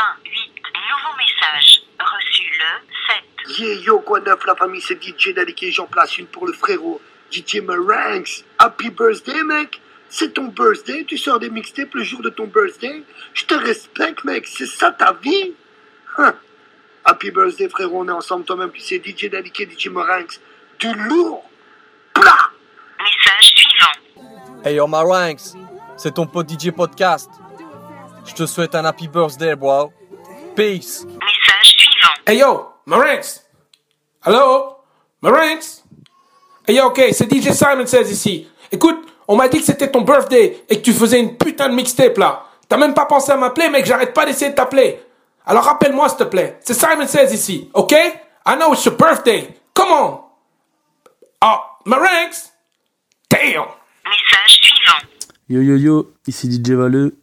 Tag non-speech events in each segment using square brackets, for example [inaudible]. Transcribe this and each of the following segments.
Nouveau message. Reçu le 7. Yeah, yo, quoi neuf, la famille, c'est DJ Dalik et j'en place une pour le frérot. DJ Maranks. Happy birthday, mec. C'est ton birthday, tu sors des mixtapes le jour de ton birthday. Je te respecte, mec, c'est ça ta vie. Hein. Happy birthday, frérot, on est ensemble, toi-même, puis c'est DJ Dalik et DJ Maranks. Du lourd. Plah. Message suivant. Hey yo Maranks, c'est ton pote DJ Podcast. Je te souhaite un happy birthday, bro. Peace. Message suivant. Hey yo, Marinx Allô Marinx Hey yo, ok, c'est DJ Simon Says ici. Écoute, on m'a dit que c'était ton birthday et que tu faisais une putain de mixtape là. T'as même pas pensé à m'appeler, mec, j'arrête pas d'essayer de t'appeler. Alors rappelle-moi s'il te plaît. C'est Simon Says ici, ok? I know it's your birthday. Come on. Oh, Marinx Damn Message suivant. Yo yo yo, ici DJ Valeux.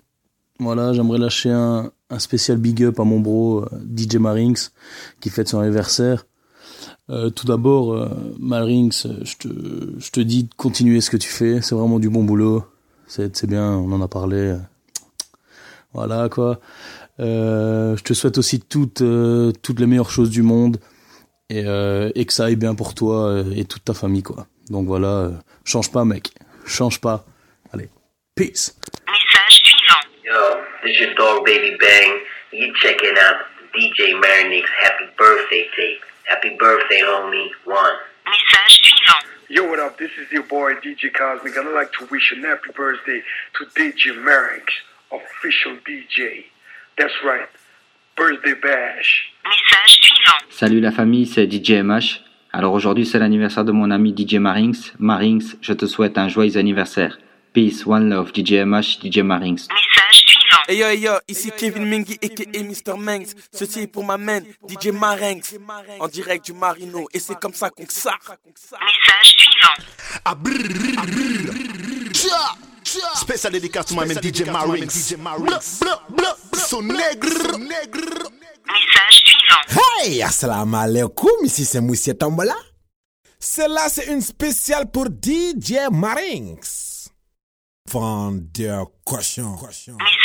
Voilà, j'aimerais lâcher un, un spécial big up à mon bro euh, DJ Marinx qui fête son anniversaire. Euh, tout d'abord, euh, Marinx, euh, je te, je te dis de continuer ce que tu fais, c'est vraiment du bon boulot. C'est bien, on en a parlé. Voilà quoi. Euh, je te souhaite aussi toutes, euh, toutes les meilleures choses du monde et, et que ça aille bien pour toi et toute ta famille quoi. Donc voilà, change pas mec, change pas. Allez, peace. Yo, this your dog Baby Bang. You checking out DJ Marinix Happy Birthday tape. Happy birthday, homie. One. Message suivant. Yo, what up? This is your boy DJ Cosmic, and I'd like to wish an happy birthday to DJ Marinx, official DJ. That's right, birthday bash. Message suivant. Salut la famille, c'est DJ MH. Alors aujourd'hui c'est l'anniversaire de mon ami DJ Marinx. Marinx, je te souhaite un joyeux anniversaire. Peace, one love, DJ MH, DJ Marinx. Message. Hey yo, hey yo, ici Kevin Mengi aka Mr. Manx. Ceci est pour ma man, DJ Marinx, en direct du Marino. Et c'est comme ça qu'on ça. Message suivant. Ah. Special dédicace to my man DJ Marinx. Blah, blah, blah. So nègre. Message suivant. Hey, assalamu alaikum, ici c'est Moussia Tombola. Celle-là, c'est une spéciale pour DJ Marinx. Vendeur cochon. Message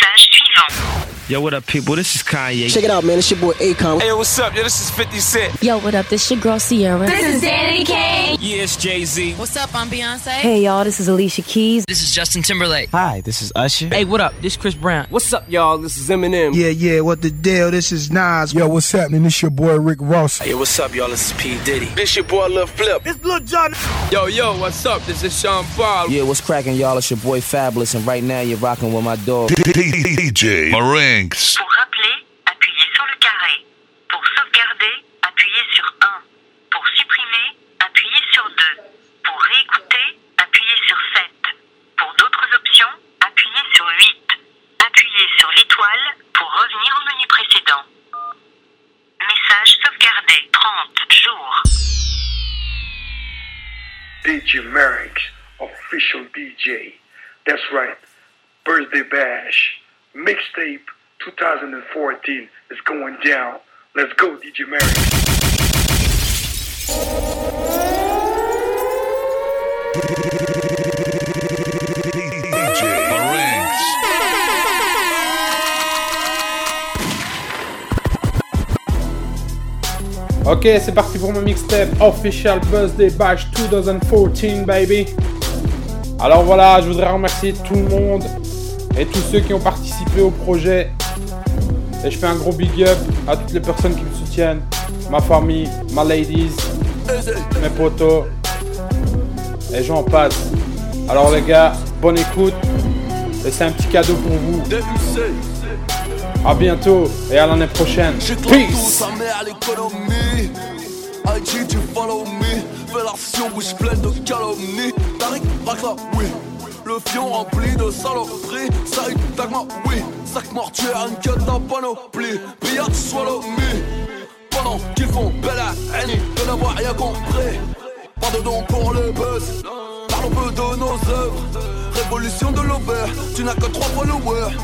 suivant. Yo, what up, people? This is Kanye. Check it out, man. It's your boy Akon. Hey, what's up? Yo, this is 50 Cent. Yo, what up? This your girl Ciara. This is Danny Kane. Yeah, it's Jay Z. What's up? I'm Beyonce. Hey, y'all, this is Alicia Keys. This is Justin Timberlake. Hi, this is Usher. Hey, what up? This Chris Brown. What's up, y'all? This is Eminem. Yeah, yeah, what the deal? This is Nas. Yo, what's happening? This your boy Rick Ross. Hey, what's up, y'all? This is P. Diddy. This your boy Lil Flip. This Lil Jon. Yo, yo, what's up? This is Sean Paul. Yeah, what's cracking, y'all? It's your boy Fabolous, and right now you're rocking with my dog. DJ Pour rappeler, appuyez sur le carré. Pour sauvegarder, appuyez sur 1. Pour supprimer, appuyez sur 2. Pour réécouter, appuyez sur 7. Pour d'autres options, appuyez sur 8. Appuyez sur l'étoile pour revenir au menu précédent. Message sauvegardé 30 jours. DJ Marinx, official DJ. That's right, birthday bash. Mixtape 2014 is going down. Let's go, DJ Marinx. DJ Marinx. Ok, c'est parti pour mon mixtape Official Birthday Bash 2014, baby. Alors voilà, je voudrais remercier tout le monde et tous ceux qui ont participé au projet. Et je fais un gros big up à toutes les personnes qui me soutiennent. Ma famille, ma ladies, mes potos. Et j'en passe. Alors les gars, bonne écoute. Et c'est un petit cadeau pour vous. A bientôt et à l'année prochaine. Peace. sa mère à l'économie IG tu follow me Fellation bouche pleine de calomnie Tariq Rakla oui Le fion rempli de saloperies. Saïd Dagma oui. Sac mortuaire une queue d'un panoplie. Billard swallow me Pendant qu'ils font belle à Annie De n'avoir rien compris. Pas de don pour le buzz. Parlons peu de nos œuvres. Révolution de l'over Tu n'as que trois followers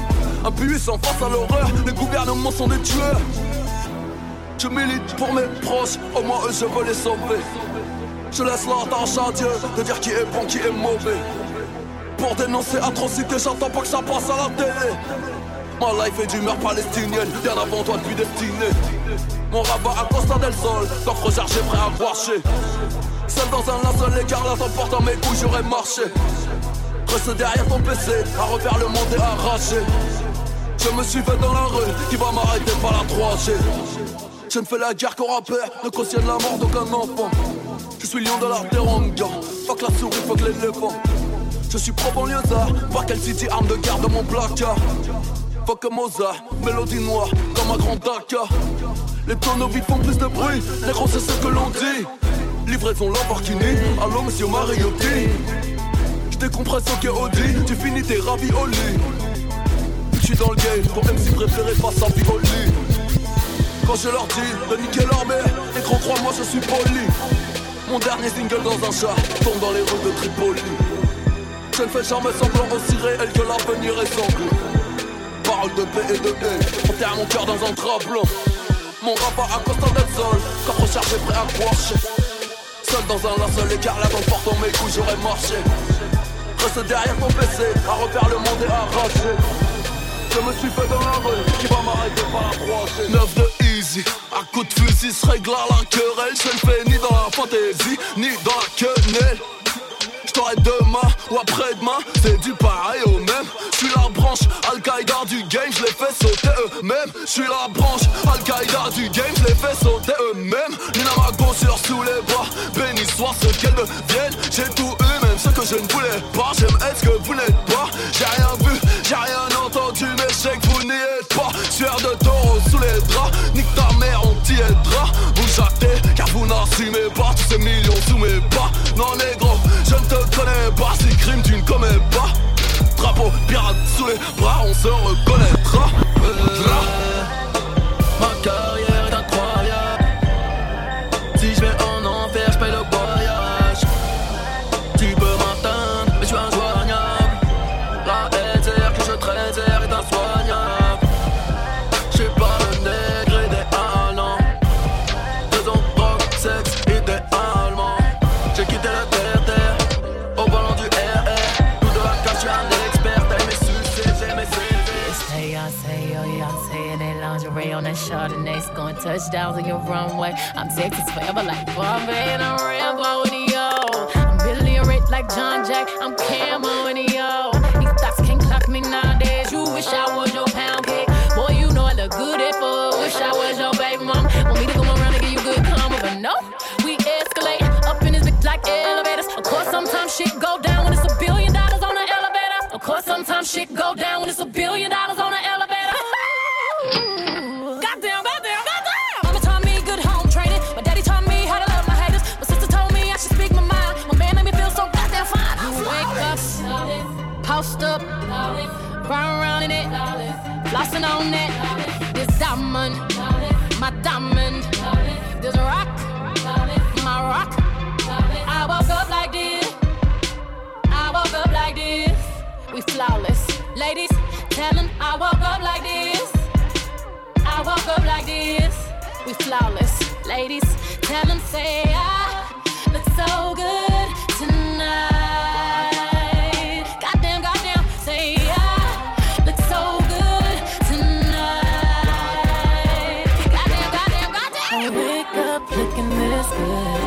Impuissant face à l'horreur. Les gouvernements sont des tueurs. Je milite pour mes proches. Au moins eux je veux les sauver. Je laisse la tâche à Dieu De dire qui est bon, qui est mauvais Pour dénoncer atrocité J'attends pas que ça passe à la télé Ma life est d'humeur palestinienne, bien avant toi depuis destiné. Mon rabat à Costa del Sol, coffre rechargé prêt à marcher. Seul dans un linceul, l'écart là t'emporte mes couilles, j'aurais marché. Reste derrière ton PC, à refaire le monde et arraché. Je me suis fait dans la rue, qui va m'arrêter par la 3G. Je ne fais la guerre qu'au rappeur, ne cautionne la mort d'aucun enfant. Je suis lion de la teranga, fuck la souris, fuck l'éléphant. Je suis propre en voir quel city arme de guerre de mon placard. Fuck Mozart, mélodie noire, comme un grand Dakar. Les tonneaux vides font plus de bruit, les gros c'est ce que l'on dit. Livraison Lamborghini, allô monsieur Mariotti. J'décompresse au Audi, tu finis tes raviolis. J'suis dans le game, ton MC préféré passe à Pioli. Quand je leur dis de niquer leur mère, les gros crois-moi je suis poli. Mon dernier single dans un chat tombe dans les rues de Tripoli. Je ne fais jamais semblant aussi réel que l'avenir est sanglant. Parole de paix et de haine, enterre mon cœur dans un drap. Mon rapport à Costa del Sol, coffre rechargé prêt à croire Seul dans un linceul écarlate en portant mes couilles j'aurais marché. Reste derrière ton PC, à refaire le monde et à rager. Je me suis fait dans la rue, qui va m'arrêter par la croisée. 9 de easy, à coup de fusil se règle à la querelle. Je ne fais ni dans la fantaisie, ni dans la quenelle J't'aurai demain ou après-demain, c'est du pareil au même. J'suis la branche Al-Qaïda du game, j'les fais sauter eux-mêmes. J'suis la branche Al-Qaïda du game, j'les fais sauter eux-mêmes. Nina ma sur sous les bras, béni soit ce qu'elles deviennent. J'ai tout eu, même ce que je ne voulais pas. J'aime être ce que vous n'êtes pas. J'ai rien vu, j'ai rien entendu, mais je que vous n'y êtes pas. Sueur de taureau sous les draps, nique ta mère, on t'y aidera. Vous jactez, car vous n'assumez pas tous ces millions sous mes pas. Non, se reconnaîtra. Ma carrière est incroyable. Si je vais en enfer, je paye le voyage. Tu peux m'atteindre, mais je suis injoignable. La haine que je traite est insoignable. Touchdowns on your runway. I'm Texas forever like Bombay and I'm Rambo and yo. I'm Billy Rich like John Jack, I'm Camo and yo. These thoughts can't clock me nowadays. You wish I was your pound cake, boy. You know I look good at fuck. Wish I was your baby mom. Want me to come around and give you good karma, but no, we escalate up in this bitch like elevators. Of course, sometimes shit go down when it's a billion dollars on the elevator. Of course, sometimes shit go down when it's a We flawless. Ladies, tell 'em say I look so good tonight. Goddamn, goddamn, say I look so good tonight. Goddamn, goddamn, goddamn. I wake up looking this good.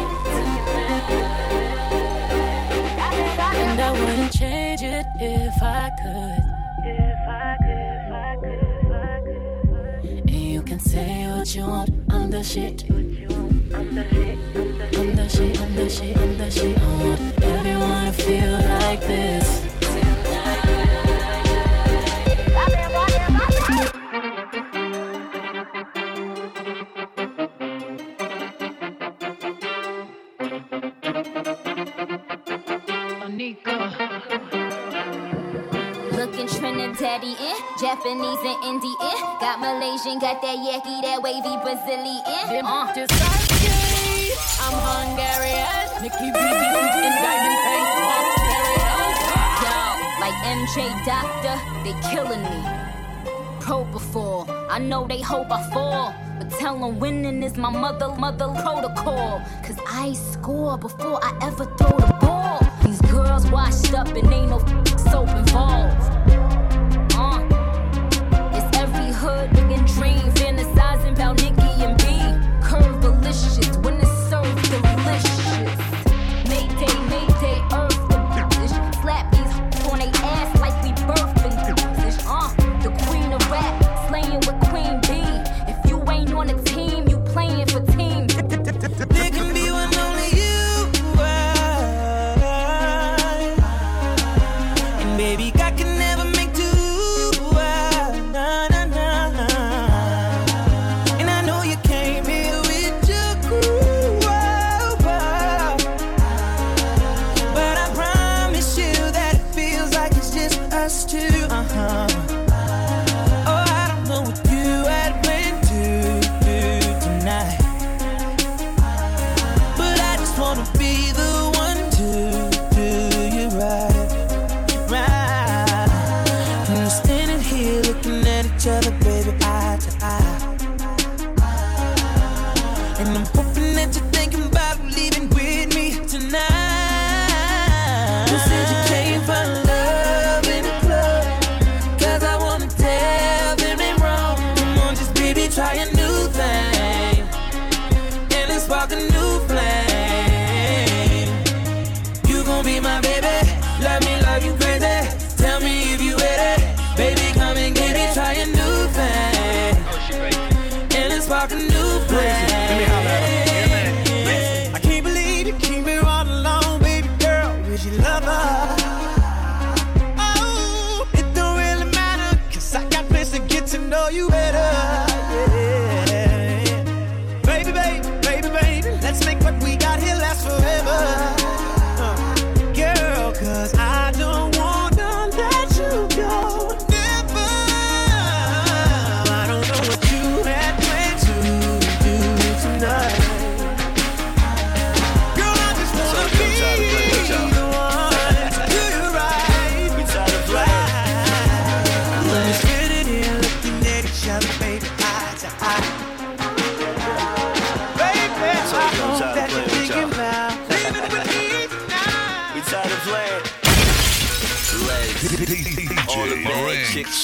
And I wouldn't change it if I could. If I could, if I could, if I could. And you can say what you want, the shit. I'm the shit, I'm the shit, I'm the shit, I'm the shit. Everyone feel like this. Japanese and Indian. Got Malaysian, got that Yaki, that wavy Brazilian. Uh. I'm Hungarian. Nikki BB and Diamond Face. Yo, like MJ Doctor, they killing me. Propofol, I know they hope I fall. But tell them winning is my mother, mother protocol. Cause I score before I ever throw the ball. These girls washed up and ain't no soap involved.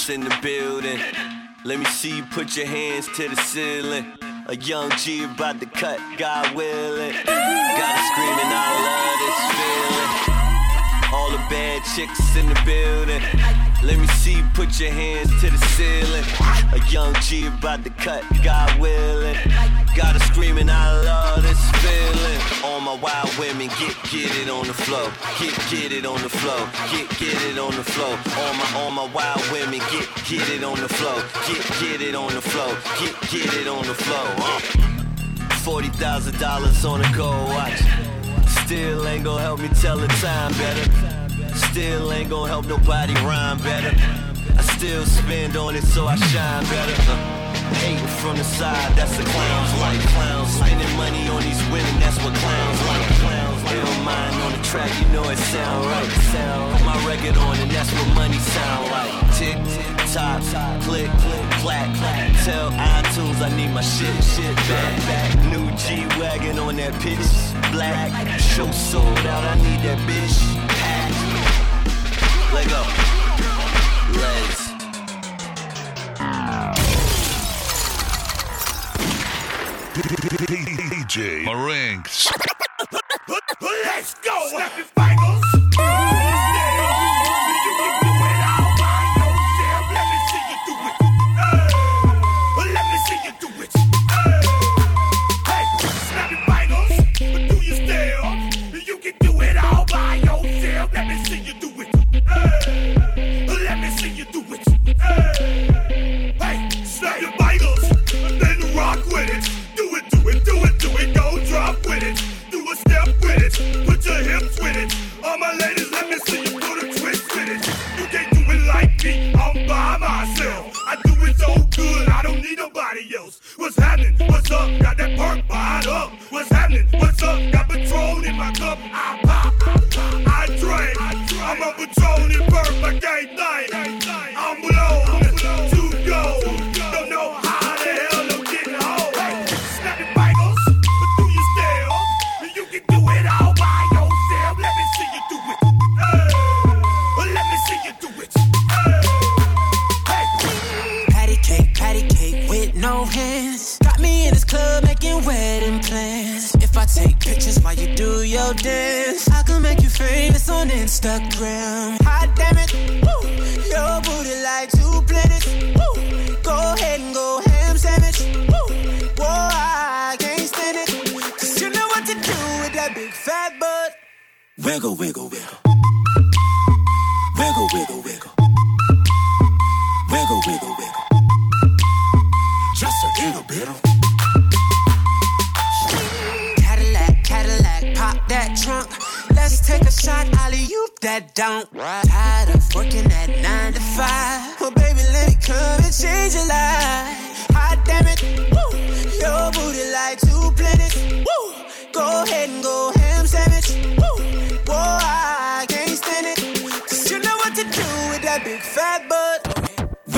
In the building. Let me see you put your hands to the ceiling. A young G about to cut, God willing. Gotta screaming, I love this feeling. All the bad chicks in the building. Let me see you put your hands to the ceiling. A young G about to cut, God willing. Gotta screaming, I love this feeling. All my wild women, get get it on the floor. Get get it on the floor. Get get it on the floor. All my all my wild women, get get it on the floor. Get get it on the floor. Get get it on the floor. Uh. Forty thousand dollars on a gold watch. Still ain't gonna help me tell the time better. Still ain't gonna help nobody rhyme better. I still spend on it so I shine better. Uh, Hating from the side, that's a clown's life. Clowns spending money on these women, that's what clowns like. Clowns don't mind on the track, you know it sound right. Sound put my record on and that's what money sound like. Tick, tick, tock, click, click, clack, clack. Tell iTunes I need my shit, shit back, back. New G wagon on that pitch, black. Show sold out, I need that bitch. Pack. Let go. Legs. DJ Marinx. Let's go. Snappy fingers. My ladies, let me see you twist it. You can't do it like me. I'm by myself. I do it so good. I don't need nobody else. What's happening? What's up? Got that perk fired up. What's happening? What's up? Got Patron in my cup. I pop. I drink. I'm a Patron and. I can't. Wiggle, wiggle, wiggle. Wiggle, wiggle, wiggle. Wiggle, wiggle, wiggle. Just a little bit. Cadillac, Cadillac, pop that trunk. Let's take a shot, alley oop that don't. Tired of working at nine to five. Oh, baby, let me come and change your life.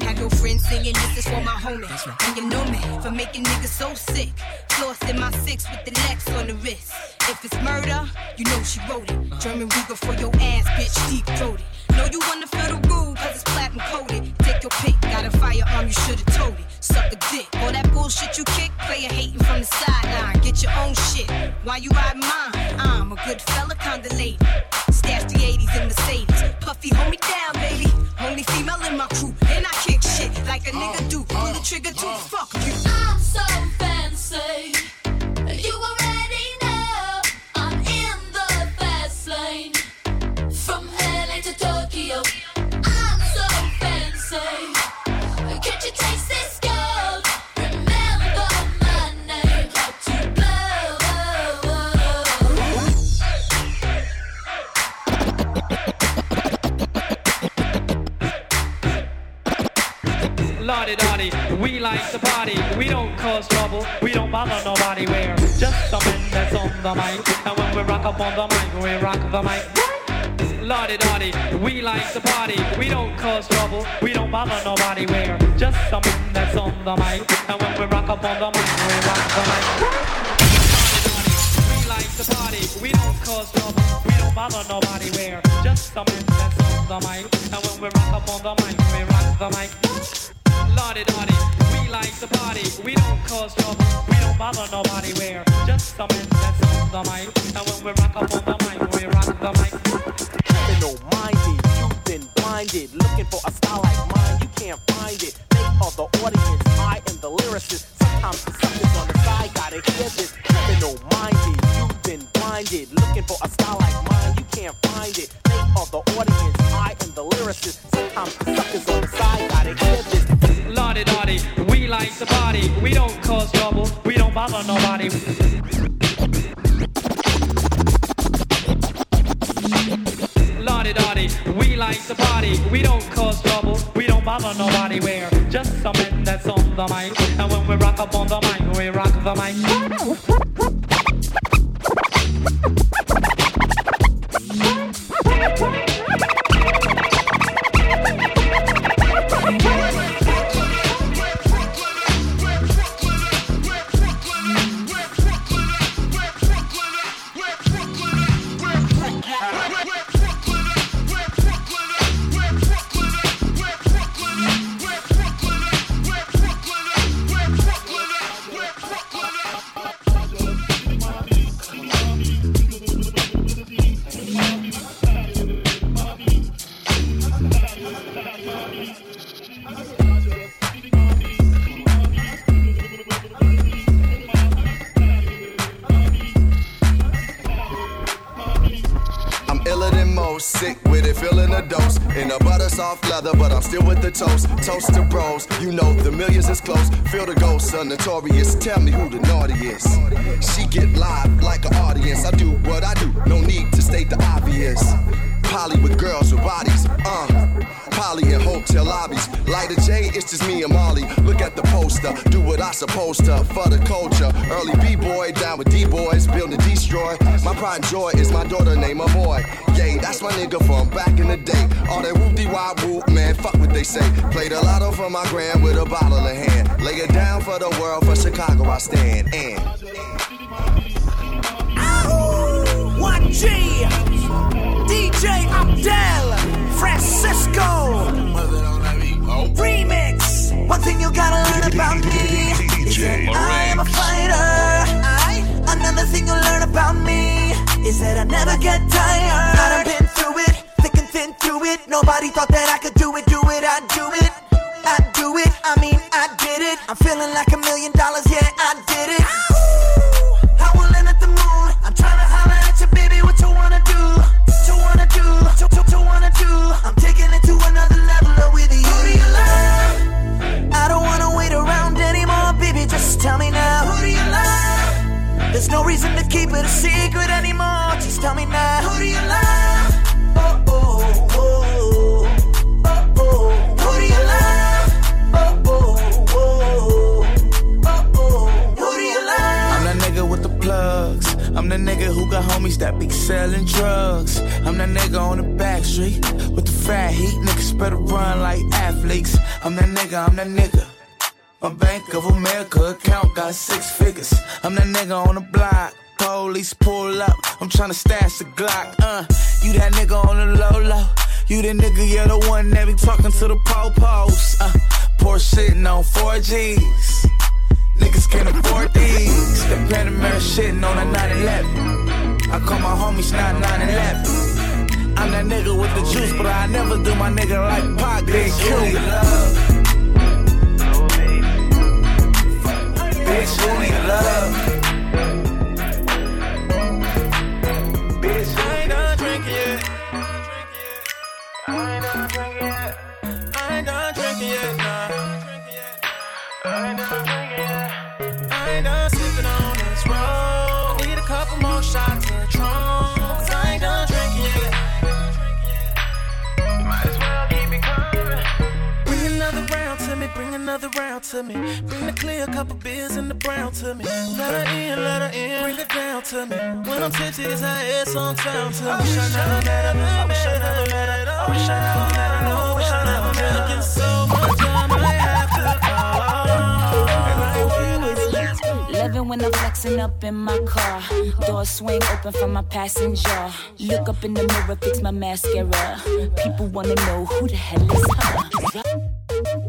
to. Had no friends singing, this is for my homie. That's right. And you know me for making niggas so sick. Floss in my six with the Lex on the wrist. If it's murder, you know she wrote it. Uh-huh. German Ruger for your ass, bitch, deep throated. Know you wanna feel the rule, cause it's platinum coated. Take your pick, got a firearm, you should've told it. Suck a dick, all that bullshit you kick, player hating from the sideline. Get your own shit, why you ride mine? I'm a good fella, kinda late. 50, 80s, and Mercedes. Puffy, hold me down, baby. Only female in my crew, and I kick shit like a nigga do. Pull the trigger to fuck you. I'm so fancy. You already know I'm in the fast lane. From LA to Tokyo, I'm so fancy. Lottie Dottie, we like to party. We don't cause trouble, we don't bother nobody. We're just the men that's on the mic. And when we rock up on the mic, we rock the mic. Lottie Dottie, we like to party. We don't cause trouble, we don't bother nobody. We're just the men that's on the mic. And when we rock up on the mic, we rock the mic. We like to party, we don't cause trouble, we don't bother nobody. We're just the men that's on the mic. And when we rock up on the mic, we rock the mic. We like party. We don't cause trouble, we don't bother nobody. We're just some men that's on the mic. And when we rock up on the mic, we rock the mic. criminal minded. Been blinded, looking for a style like mine. You can't find it. They are the audience, I am the lyricist. Sometimes the suckers on the side gotta hear this. Criminal minded, you've been blinded, looking for a style like mine. You can't find it. They are the audience, I am the lyricist. Sometimes the suckers on the side gotta hear this. Lottie Dottie, we like to party. We don't cause trouble, we don't bother nobody. Lottie Dottie, we like to party. We don't cause trouble, we don't bother nobody. We're just some men that's on the mic. And when we rock up on the mic, we rock the mic. Toast. Toast to bros, you know the millions is close. Feel the ghost, son, notorious. Tell me who the naughty is. She get live like an audience. I do what I do, no need to state the obvious. Polly with girls with bodies, uh. Polly in hotel lobbies. Light a J, it's just me and Molly. Look at the poster, do what I supposed to for the culture. Early B-boy down with D-boys, build and destroy. My pride and joy is my daughter named my boy. Yay, that's my nigga from back in the day. All that whoop wop whoop, man, fuck what they say. Played a lotto for my grand with a bottle in hand. Lay it down for the world, for Chicago I stand. And One G, DJ Abdel, Francisco, remix. One thing you gotta learn about me is that I am a fighter. Another thing you'll learn about me is that I never get tired. I've been through it, thick and thin through it. Nobody thought that I could do it, do it, I do it. I do it, I mean I did it. I'm feeling like a million dollars, yeah, I did it. Secret anymore. Just tell me now. Who do you love? Oh oh oh oh oh. Who do you love? Oh oh oh oh oh. Who do you love? I'm that nigga with the plugs. I'm the nigga who got homies that be selling drugs. I'm that nigga on the back street with the fat heat. Niggas better run like athletes. I'm that nigga, I'm that nigga. My Bank of America account got six figures. I'm that nigga on the block. Police pull up. I'm tryna stash the Glock. Uh, you that nigga on the low low. You the nigga, you're the one that be talking to the po-pos. Uh, poor shitting on 4Gs. Niggas can't afford these. The Panamera shitting on a 911. I call my homies not 911. I'm that nigga with the juice, but I never do my nigga like Pac. Big Q. love. Bitch, who need love? Me, bring another round to me. Bring the clear couple beers in the brown to me. Let her in, let her in, bring it down to me. When I'm tipsy, it's her head song sound to me. I wish I never met her, I wish I never met her. I wish I never met her, no, I wish I never met her. Taking so much time, I have to call. Loving when I'm flexing up in my car. Door swing open for my passenger. Look up in the mirror, fix my mascara. People wanna know who the hell is her.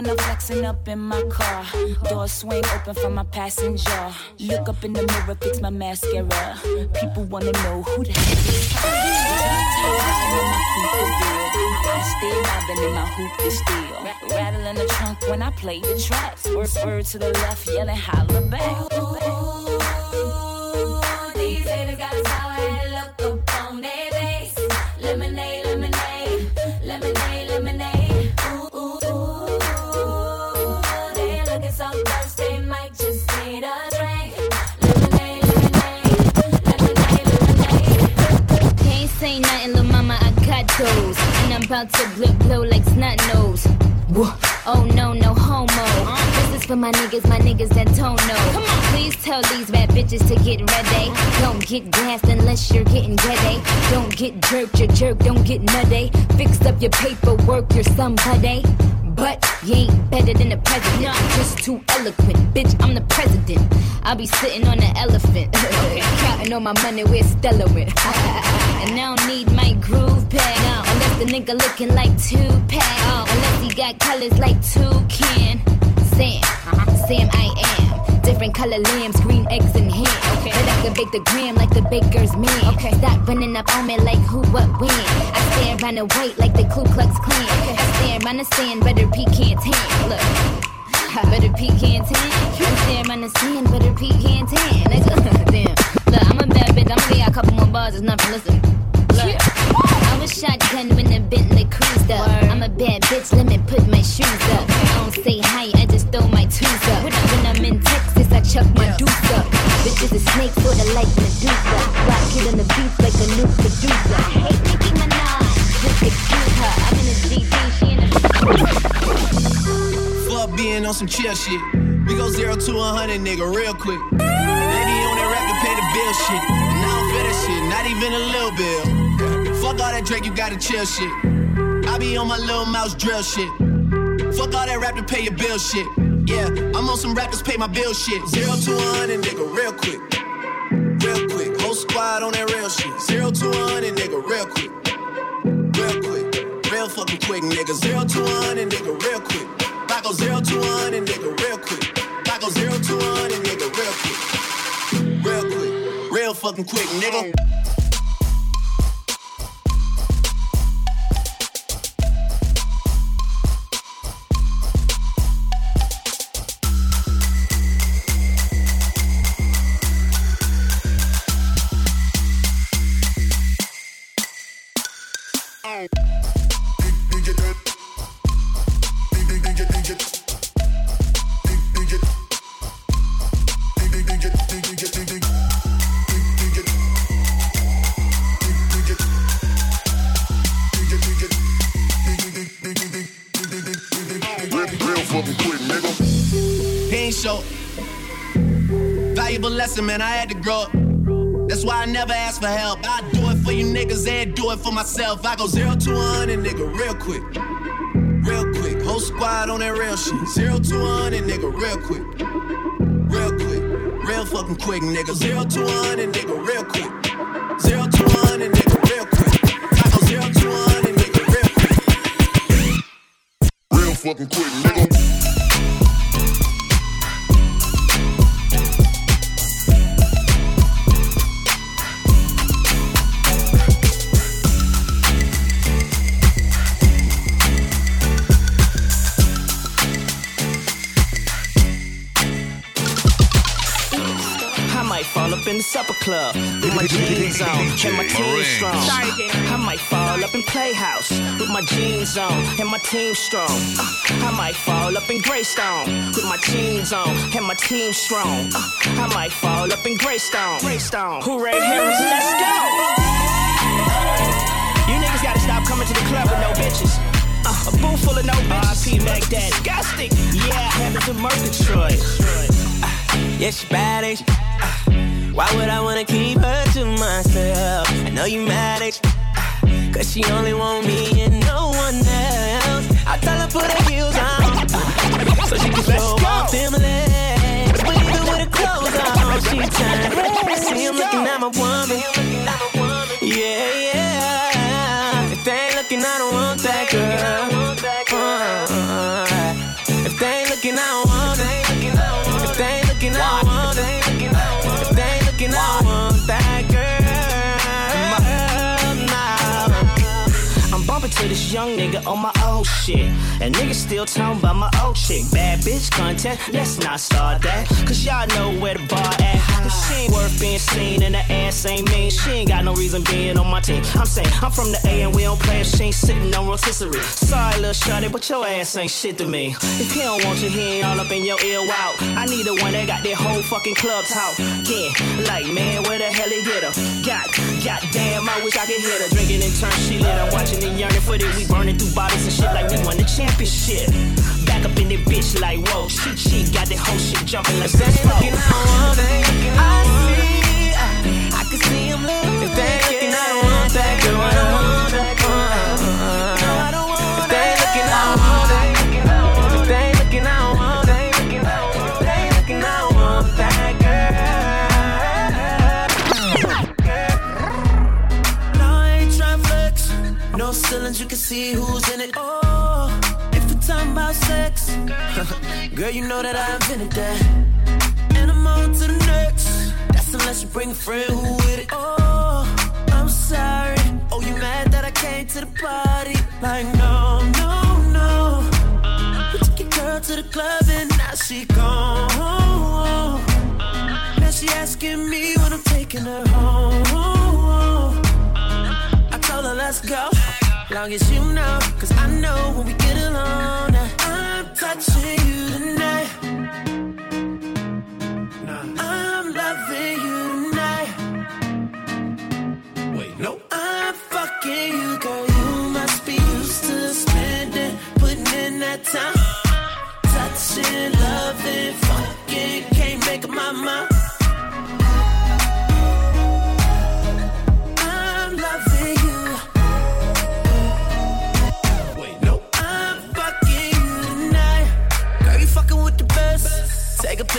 When I'm flexing up in my car. Door swing open for my passenger. Look up in the mirror, fix my mascara. People wanna know who the hell is. I stay mobbing in my hoop is still. Rattling the trunk when I play the tracks. Word, word to the left, yelling holla back. Oh, about to blip blow like snot nose. Whoa. Oh no, no homo. This is for my niggas, my niggas that don't know. Come on. Please tell these bad bitches to get ready. Don't get gassed unless you're getting ready. Don't get jerked, you're jerk, don't get nutty. Fix up your paperwork, you're somebody. But you ain't better than the president. You're just too eloquent, bitch. I'm the president. I'll be sitting on an elephant, [laughs] counting all my money where Stella went. [laughs] and I don't need my groove pad, no. unless the nigga looking like Tupac, oh. unless he got colors like Toucan. Sam, Sam I am. Different color lambs, green eggs and ham. Okay. But I can bake the gram like the baker's man. Okay. Stop running up on me like who, what, when. I stand around the white like the Ku Klux Klan. Okay. I stand around the sand, better pecan tan. Look. [laughs] I better pecan tan. I stare around the sand, better pecan tan. Nigga, [laughs] damn. Look, I'm a bad bitch. I'm gonna get a couple more bars. It's nothing. Listen. Look. I was shotgun when the Bentley cruised up. I'm a bad bitch, let me put my shoes up. I don't say hi, I just throw my twos up. When I'm in Texas, I chuck my deuce up. Bitches a snake, sorta like Medusa. Rock it on the beat like a new producer. Hey, Nicki Minaj, just excuse her. I'm in a GD, she in a Fuck being on some chill shit. We go zero to a hundred, nigga, real quick. Lady on that rap to pay the bill shit. And I don't feel that shit, not even a little bill. Fuck all that Drake, you gotta chill shit. I be on my little mouse drill shit. Fuck all that rap to pay your bill shit. Yeah, I'm on some rappers pay my bill shit. Zero to a hundred, nigga, real quick. Real quick. Whole squad on that real shit. Zero to a hundred, nigga, real quick. Real quick. Real fucking quick, nigga. Zero to a hundred, nigga, real quick. I go zero to a hundred, nigga, real quick. I go zero to a hundred, nigga, real quick. Real quick. Real fucking quick, nigga. Man. I had to grow up. That's why I never ask for help. I do it for you niggas and do it for myself. I go zero to a hundred, nigga, real quick. Real quick. Whole squad on that real shit. Zero to a hundred, nigga, real quick. Real quick. Real fucking quick, nigga. Zero to a hundred, nigga, real quick. Zero to a hundred, nigga, real quick. I go zero to a hundred, nigga, real quick. Real fucking quick, nigga. And my team strong. I might fall up in Playhouse with my jeans on and my team strong. Uh, I might fall up in Greystone with my jeans on and my team strong. Uh, I might fall up in Greystone. Greystone. Hooray, Harris, let's go! You niggas gotta stop coming to the club with no bitches. Uh, a boom full of no bitches. RP Mac that disgusting. Yeah, heaven to Murgatroyd. Yeah, she bad, ain't she? Uh, why would I wanna keep her to myself? I know you mad, you? Uh, [sighs] Cause she only want me and no one else. I tell her put her heels on, uh, so she can show off them legs. But even with her clothes on, she turned. See, I'm looking at my woman. Yeah, yeah. If they ain't looking, I don't want young nigga on my old shit. And niggas still talking about my old chick. Bad bitch content, let's not start that. Cause y'all know where the bar at. Cause she ain't worth being seen and the ass ain't mean. She ain't got no reason being on my team. I'm saying, I'm from the A and we don't play if she ain't sitting on rotisserie. Sorry, little shorty, but your ass ain't shit to me. If he don't want you, he ain't all up in your ear wow. I need the one that got that whole fucking club talk. Yeah, like, man, where the hell he get her? God, God damn, I wish I could hit her. Drinking and turn lit. I'm watching and yearning for it. We burning through bodies and shit like we won the championship. Back up in that bitch like, whoa, she, she got that whole shit jumping like they looking, I don't want it. I see, I, I can see him looking. If they looking, I don't want that girl. I don't see who's in it. Oh, if we're talking about sex, [laughs] girl, you know that I invented that. And I'm on to the next. That's unless you bring a friend who with it. Oh, I'm sorry. Oh, you mad that I came to the party? Like, no, no, no. We took your girl to the club and now she gone. Now she asking me when I'm taking her home. I told her let's go, long as you know, cause I know when we get alone, I'm touching you tonight. I'm loving you tonight. Wait, no, I'm fucking you, girl. You must be used to spending, putting in that time, touching, loving, fucking,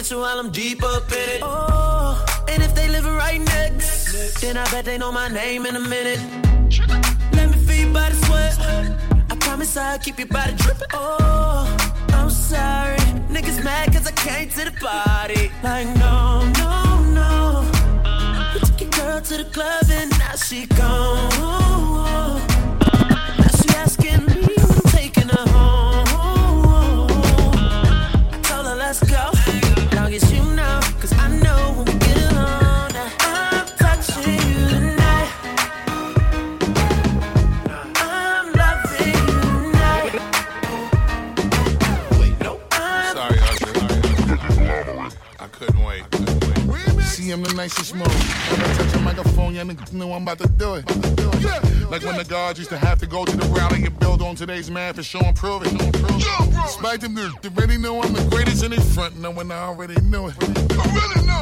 best. Take a picture while I'm deep up in it. Oh, and if they live right next, then I bet they know my name in a minute. Let me feel your body sweat. I promise I'll keep your body dripping. Oh, I'm sorry. Niggas mad cause I came to the party. Like, no, no, no. We took your girl to the club and now she gone. Now she asking me when I'm taking her home. I her let's go, see I'm the nicest mode. When I touch a microphone, y'all niggas know I'm about to do it. Yeah. Like when the guards used to have to go to the rally and build on today's man for show and prove it. Despite them, they already know I'm the greatest in the front, knowing I already knew it.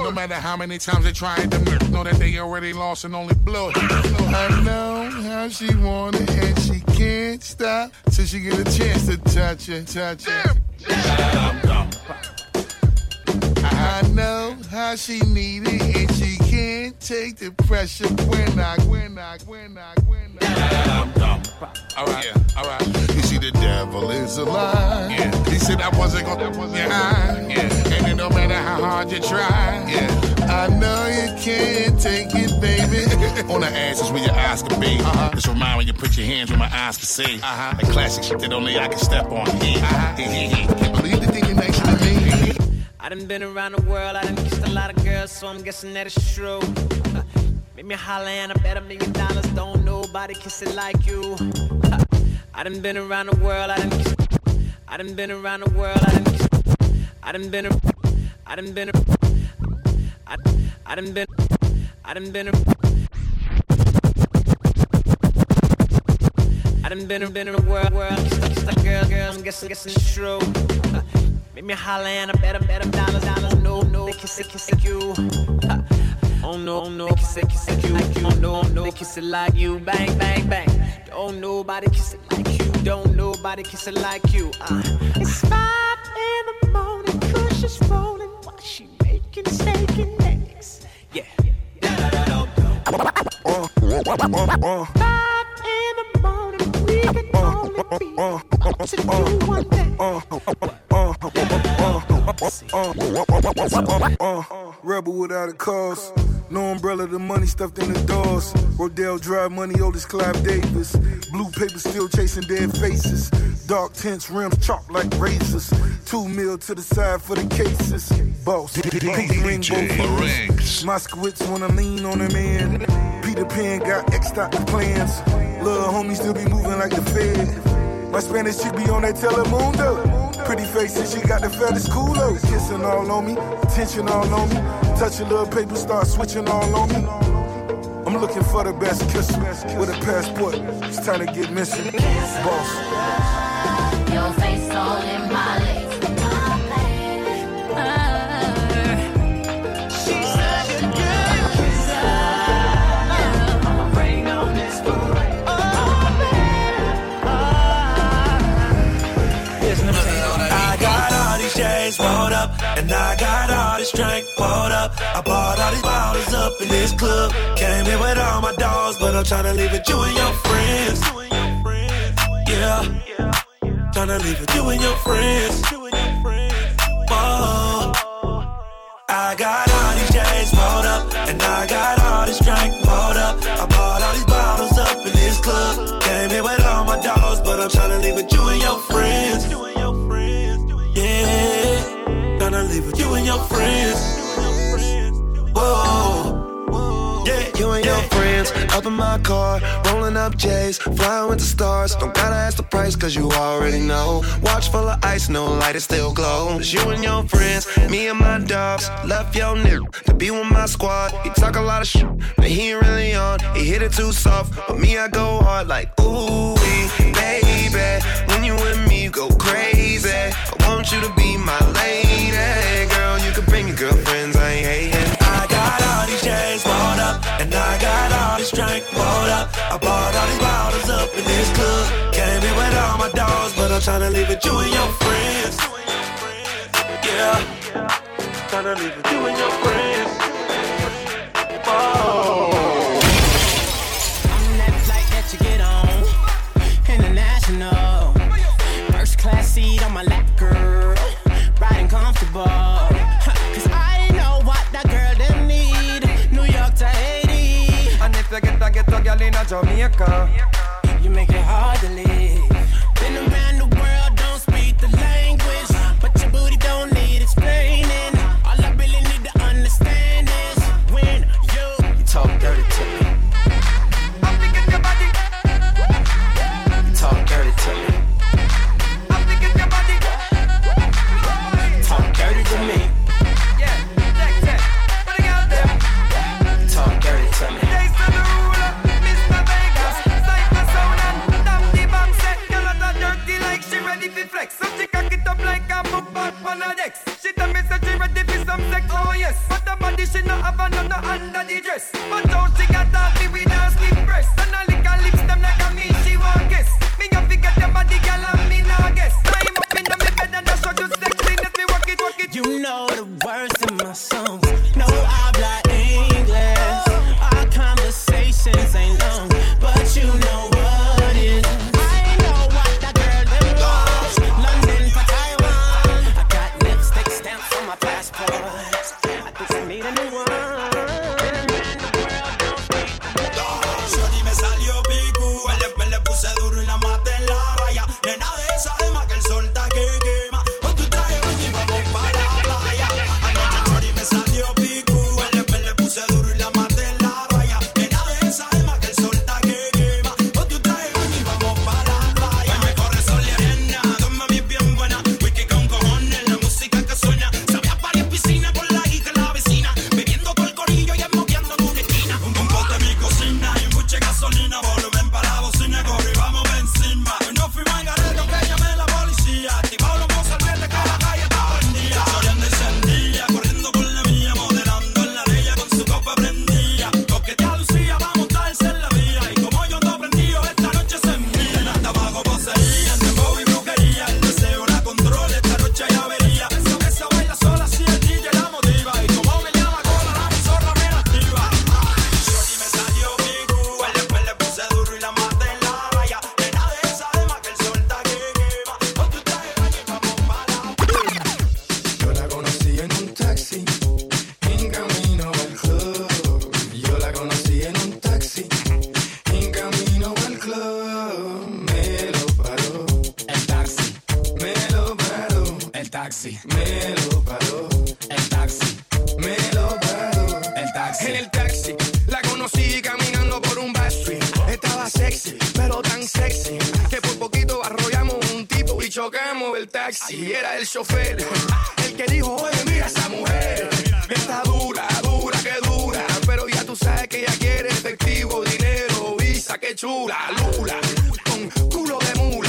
No matter how many times they tried to murder, know that they already lost and only blew it. I know how she want it and she can't stop till she get a chance to touch it, touch it. I know how she need it and she can't take the pressure when I, when I, when I, when I. Yeah. All right, yeah, alright. You see, the devil is a lie. Yeah. He said I wasn't gonna get high. Yeah. And it no matter how hard you try. Yeah. I know you can't take it, baby. [laughs] On the ass is where your eyes can be. Uh-huh. Just remind when you put your hands where my eyes can see. Uh-huh. Like classic shit that only I can step on. Yeah. Uh-huh. Can't believe I done been around the world, I done kissed a lot of girls, so I'm guessing that it's true. Uh, Make me holler and I bet a million dollars, don't nobody kiss it like you. Uh, I done been around the world, I done kiss, I done been around the world, I done kiss, I done been, a- I done been, a- I, I done been, I done been, a- I done been, been in the world, world, kissed, kissed a girl, girl, I'm guessing, guessing it's true. Uh, Make me holler and I bet a bet a dollars, dollars. No, no, they kiss it, kiss it, you. Uh, Oh no, oh no, kiss it, kiss it, you. Oh no, no, they kiss it like you. Bang, bang, bang. Don't nobody kiss it like you. Don't nobody kiss it like you. Uh. It's five in the morning, Kush is rolling while she making steak and eggs. Yeah. Five in the morning, we can only be to do one thing. Uh, rebel without a cause. No umbrella, the money stuffed in the doors. Rodeo Drive, money, Otis Clive Davis. Blue paper still chasing dead faces. Dark tints, rims chopped like razors. Two mil to the side for the cases. Boss, pink ring, both fingers. Moskowitz wanna lean on him man. Peter Pan got X out the plans. Little homie still be moving like the Fed. My Spanish chick be on that Telemundo. Pretty faces, she got the fattest culo. Kissing all on me, attention all on me. Touch a little paper, start switching all on me. I'm looking for the best kisser with a passport. It's time to get missing. Boss. Your face all in my legs. I bought all these bottles up in this club. Came in with all my dogs, but I'm tryna leave it you and your friends. Yeah, tryna leave it you and your friends. Whoa. I got all these chains rolled up, and I got all this drink rolled up. I bought all these bottles up in this club. Came in with all my dogs, but I'm tryna leave it you and your friends. Yeah, tryna leave it you and your friends. And your friends up in my car, rolling up J's, flying with the stars. Don't gotta ask the price, cause you already know. Watch full of ice, no light, it still glows. You and your friends, me and my dogs, left your nigga to be with my squad. He talk a lot of shit, but he ain't really on. He hit it too soft, but me, I go hard like, ooh, baby. When you with me, you go crazy. I want you to be my lady, girl. You can bring your girlfriends, I'm tryna leave it you and your friends. Yeah, tryna leave it you and your friends. Oh. I'm that flight that you get on. International. First class seat on my lap, girl. Riding comfortable. Cause I know what that girl them need. New York to Haiti. And if you get a get a girl in a Jamaica, You make it hard to live. Been around taxi me lo paró. El taxi me lo paró. El taxi. En el taxi la conocí caminando por un backstreet. Estaba sexy, pero tan sexy que por poquito arrollamos un tipo y chocamos el taxi. Era el chofer el que dijo: Oye, mira esa mujer. Está dura, dura, que dura. Pero ya tú sabes que ella quiere efectivo, dinero, visa, que chula, lula. Con culo de mula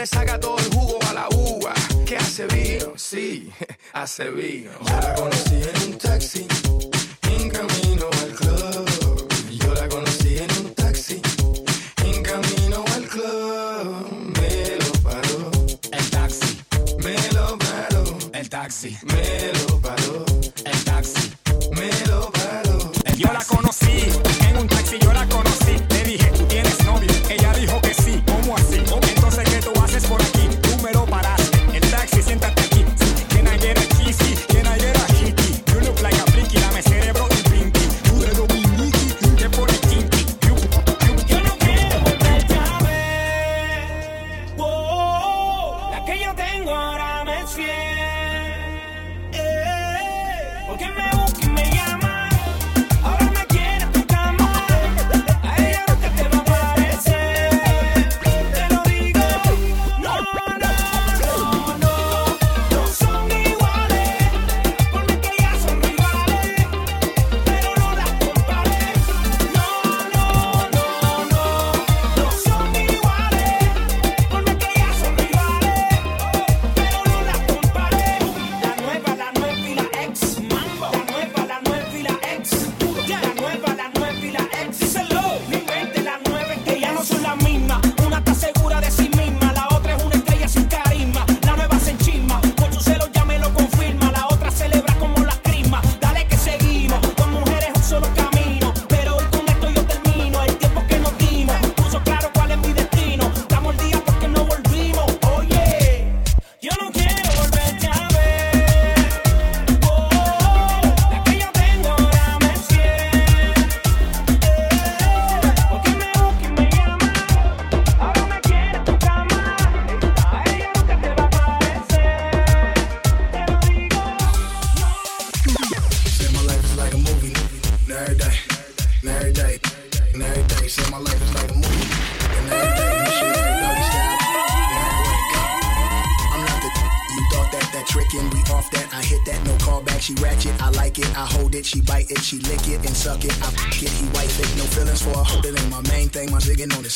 le saca todo el jugo a la uva. Que hace vino, sí, [laughs] hace vino. Yo la conocí en un taxi, en camino al club. Yo la conocí en un taxi, en camino al club. Me lo paró. El taxi. Me lo paró. El taxi.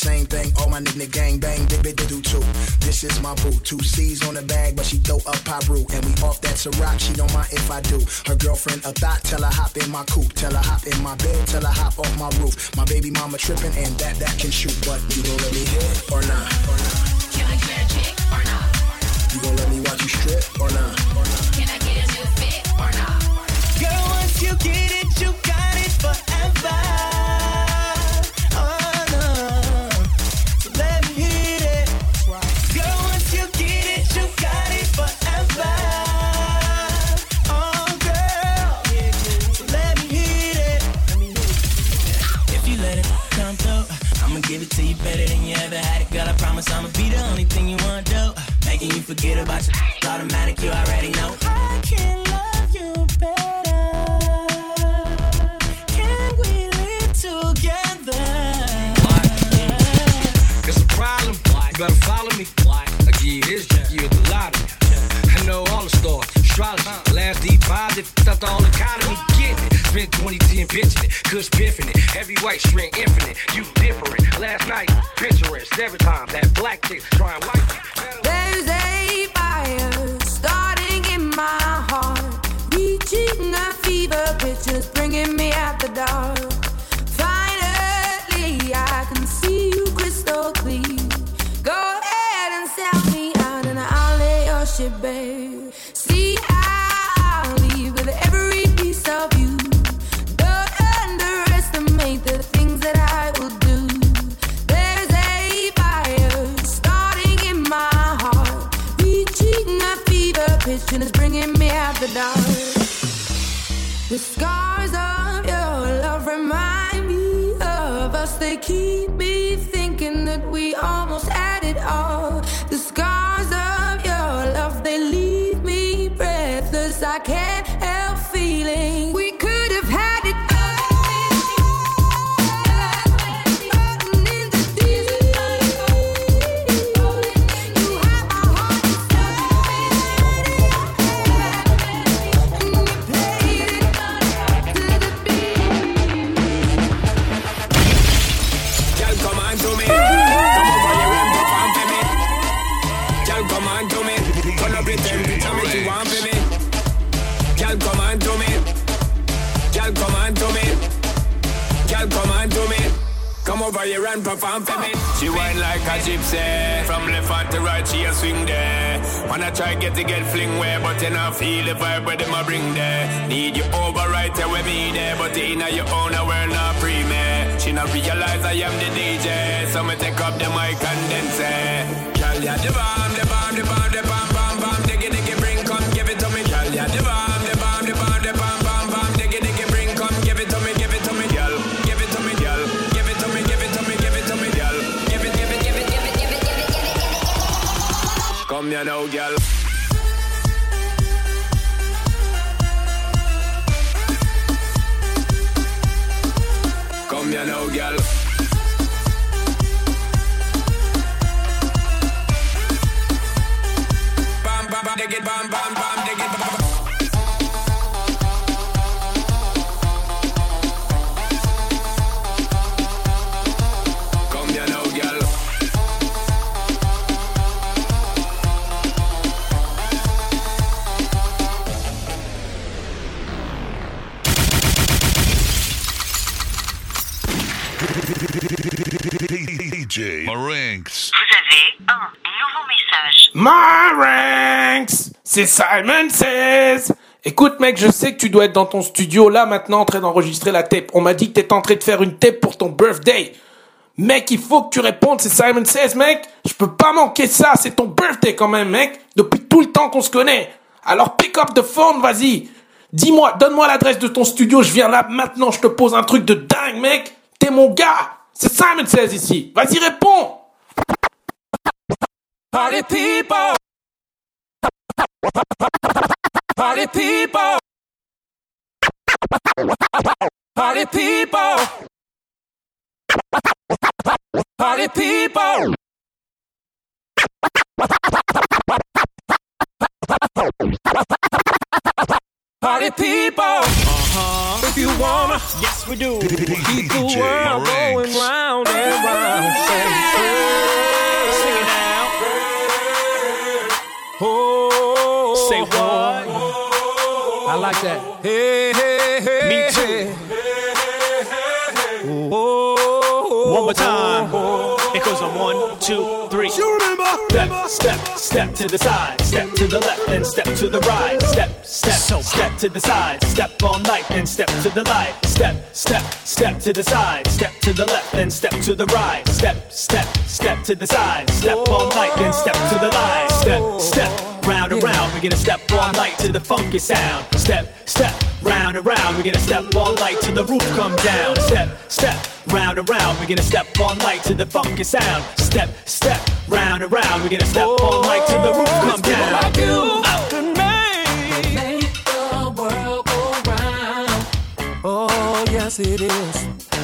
Same thing. All my nigga gang bang, dip it do too. This is my boo. Two C's on the bag, but she throw up pop root. And we off that Ciroc, she don't mind if I do. Her girlfriend a thought, tell her hop in my coupe. Tell her hop in my bed, tell her hop off my roof. My baby mama tripping and that that can shoot. But you gon' let me hit or not? Can I get a chick or not? You gon' let me watch you strip or not? Can I get a new fit or not? Girl, once you get it, you got Promise I'ma be the only thing you want do. Making you forget about your [laughs] automatic, you already know. I can love you better. Can we live together? It's a problem. You better follow me. Why? I give you this, you the lottery. I know all the stars, astrology, last deposit, up the whole economy, getting it. Spent 2010 pitching it, kush piffing it, heavyweight strength infinite. You different. Last night, every time that black chick trying like The scars for me. She whine like a gypsy. From left hand to right, she a swing there. Wanna try get to get fling where, but you not feel the vibe where them a bring there. Need you over right there with me there, but in your own world not pre me. She not realize I am the DJ, so me take up the mic and then say, Girl, ya the bomb, the bomb, the bomb, the bomb, Come here now, girl. Come here now, girl. Bam, bam, bam, bam, bam, bam, bam, DJ Marinx. Vous avez un nouveau message. Marinx C'est Simon Says Écoute mec, je sais que tu dois être dans ton studio là maintenant en train d'enregistrer la tape. On m'a dit que t'étais en train de faire une tape pour ton birthday. Mec, il faut que tu répondes, c'est Simon Says mec. Je peux pas manquer ça, c'est ton birthday quand même mec. Depuis tout le temps qu'on se connaît. Alors pick up the phone, vas-y. Dis-moi, donne-moi l'adresse de ton studio, je viens là maintenant, je te pose un truc de dingue mec. T'es mon gars. C'est Simon Says ici. Vas-y, réponds. Party people. Party people. Party people. Party people. People. Uh-huh. If you wanna, yes we do. Keep the world going round and round. Say, oh, Sing it. Oh, Say what? I like that. Hey, hey, hey. Me too. Oh, One more time. It goes on one, two, three. Step, step, step to the side, step to the left, then step to the right. Step, step, step to the side, step all night, then step to the light. Step, step, step to the side, step to the left, then step to the right. Step, step, step to the side, step all night, then step to the light. Step, step, round and round, we're gonna step all night to the funky sound. Step, step, round and round, we're gonna step all night till the roof come down. Step, step, round and round, we're gonna step all night to the funky sound. Step, step, round and round, we're gonna step all night till the roof come down. like you Oh. could make, make the world go round. Oh, yes, it is.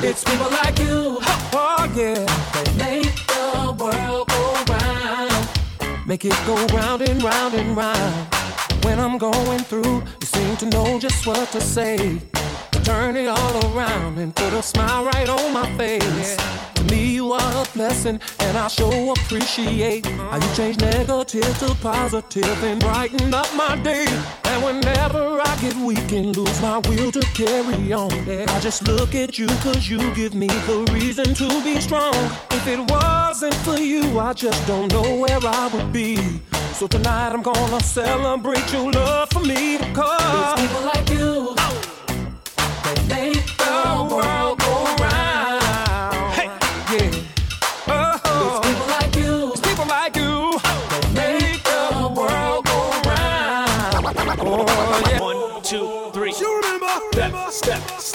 It's people like you. Oh, yeah. That make the world go round. Make it go round and round and round. When I'm going through, you seem to know just what to say. Turn it all around and put a smile right on my face. To me, you are a blessing, and I sure appreciate how you change negative to positive and brighten up my day. And whenever I get weak and lose my will to carry on, I just look at you cause you give me the reason to be strong. If it wasn't for you, I just don't know where I would be. So tonight I'm gonna celebrate your love for me because it's people like you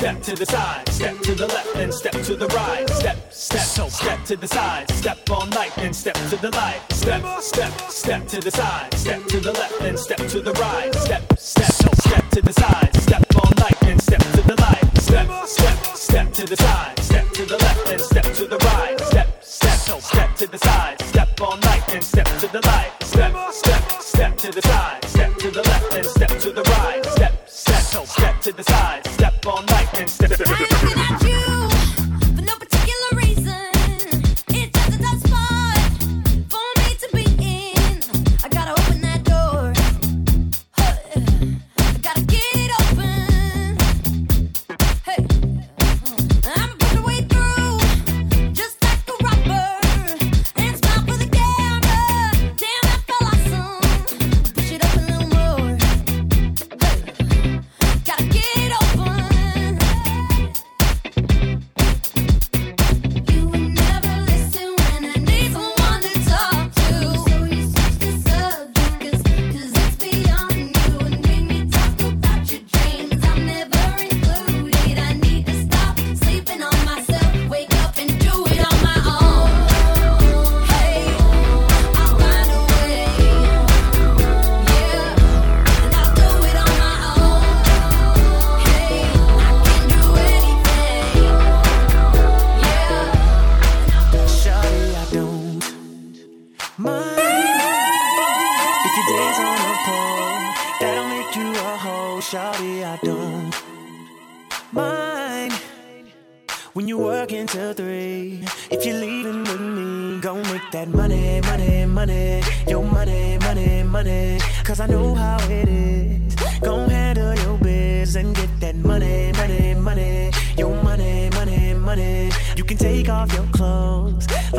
step, to the side, step to the left, then step to the right. Step, step, step to the side, step all night, then step to the light. Step, step, step to the side, step to the left, then step to the right. Step, step, step to the side, step all night, then step to the light. Step, step, step to the side, step to the left, then step to the right. Step, step, step to the side, step all night, then step to the light.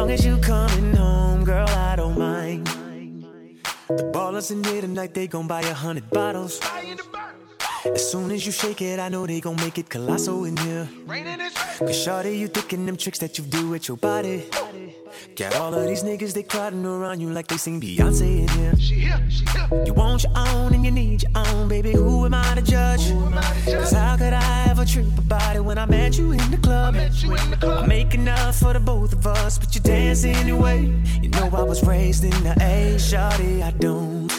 Long as you coming home, girl, I don't mind. The ballers in here tonight, they gon' buy a hundred bottles. As soon as you shake it, I know they gon' make it colossal in here. Cause shawty, you thinking them tricks that you do with your body. Got all of these niggas, they crowding around you like they sing Beyonce in here. You want your own and you need your own, baby. Who am I to judge? Cause how could I ever trip about it when I met you in the club? I make enough for the both of us, but you dance anyway. You know I was raised in the A, shawty, I don't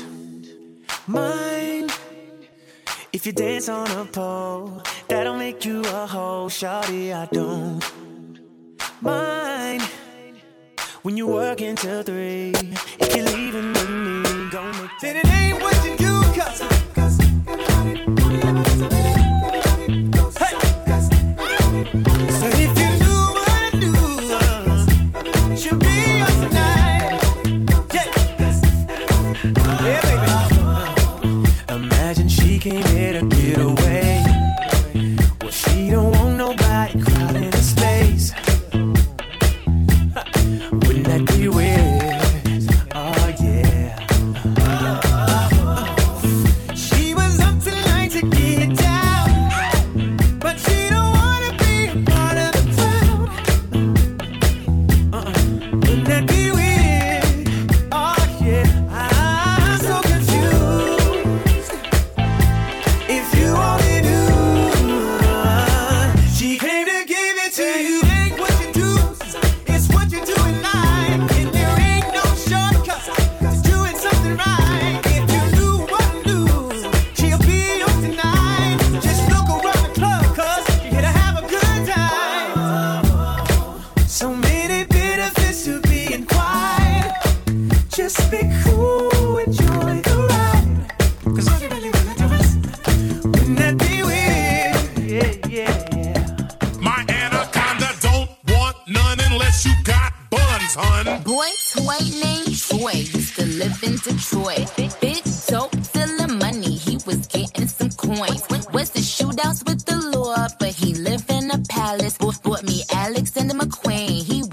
mind. If you dance on a pole, that'll make you a hoe, shawty, I don't mind. When you work until three, if you're leaving with me, go make. Then it ain't what you do, cause Detroit. Big dope, stealing money, he was getting some coins. Was the shootouts with the law, but he lived in a palace. Both bought me Alexander McQueen, he